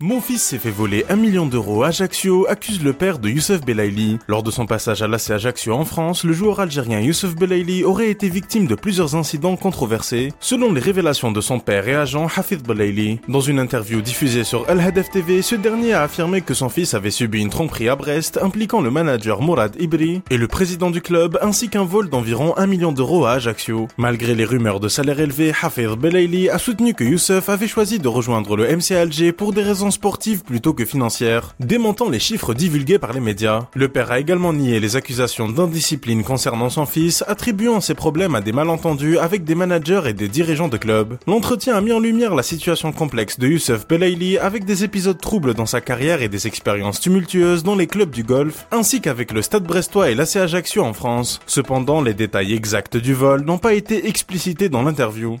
Mon fils s'est fait voler un million d'euros. Ajaccio accuse le père de Youssef Belaili. Lors de son passage à l'AC Ajaccio en France, le joueur algérien Youssef Belaili aurait été victime de plusieurs incidents controversés, selon les révélations de son père et agent Hafid Belaili. Dans une interview diffusée sur Al Hadef TV, ce dernier a affirmé que son fils avait subi une tromperie à Brest impliquant le manager Mourad Ibri et le président du club, ainsi qu'un vol d'environ un million d'euros à Ajaccio. Malgré les rumeurs de salaire élevé, Hafid Belaili a soutenu que Youssef avait choisi de rejoindre le MC Alger pour des raisons sportive plutôt que financière, démentant les chiffres divulgués par les médias. Le père a également nié les accusations d'indiscipline concernant son fils, attribuant ses problèmes à des malentendus avec des managers et des dirigeants de clubs. L'entretien a mis en lumière la situation complexe de Youssef Belaili avec des épisodes troubles dans sa carrière et des expériences tumultueuses dans les clubs du golf, ainsi qu'avec le Stade Brestois et l'AC Ajaccio en France. Cependant, les détails exacts du vol n'ont pas été explicités dans l'interview.